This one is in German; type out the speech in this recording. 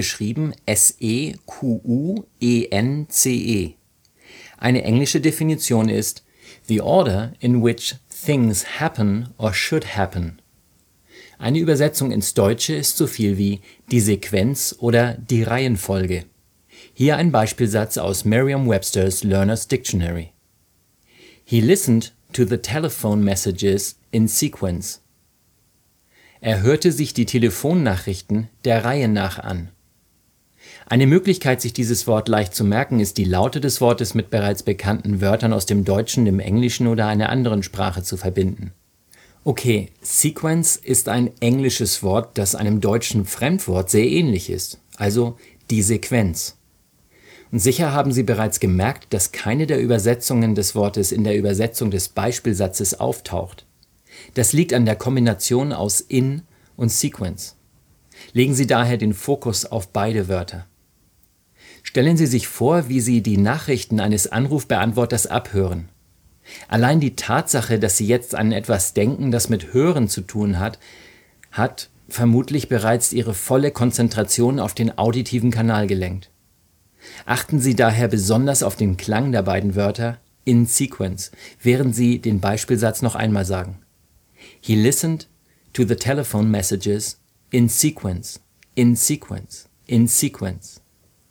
geschrieben S-E-Q-U-E-N-C-E. -E. Eine englische Definition ist the order in which things happen or should happen. Eine Übersetzung ins Deutsche ist so viel wie die Sequenz oder die Reihenfolge. Hier ein Beispielsatz aus Merriam-Webster's Learner's Dictionary. He listened to the telephone messages in sequence. Er hörte sich die Telefonnachrichten der Reihe nach an. Eine Möglichkeit, sich dieses Wort leicht zu merken, ist die Laute des Wortes mit bereits bekannten Wörtern aus dem Deutschen, dem Englischen oder einer anderen Sprache zu verbinden. Okay, Sequence ist ein englisches Wort, das einem deutschen Fremdwort sehr ähnlich ist, also die Sequenz. Und sicher haben Sie bereits gemerkt, dass keine der Übersetzungen des Wortes in der Übersetzung des Beispielsatzes auftaucht. Das liegt an der Kombination aus in und sequence. Legen Sie daher den Fokus auf beide Wörter. Stellen Sie sich vor, wie Sie die Nachrichten eines Anrufbeantworters abhören. Allein die Tatsache, dass Sie jetzt an etwas denken, das mit Hören zu tun hat, hat vermutlich bereits Ihre volle Konzentration auf den auditiven Kanal gelenkt. Achten Sie daher besonders auf den Klang der beiden Wörter in sequence, während Sie den Beispielsatz noch einmal sagen. He listened to the telephone messages in sequence, in sequence, in sequence.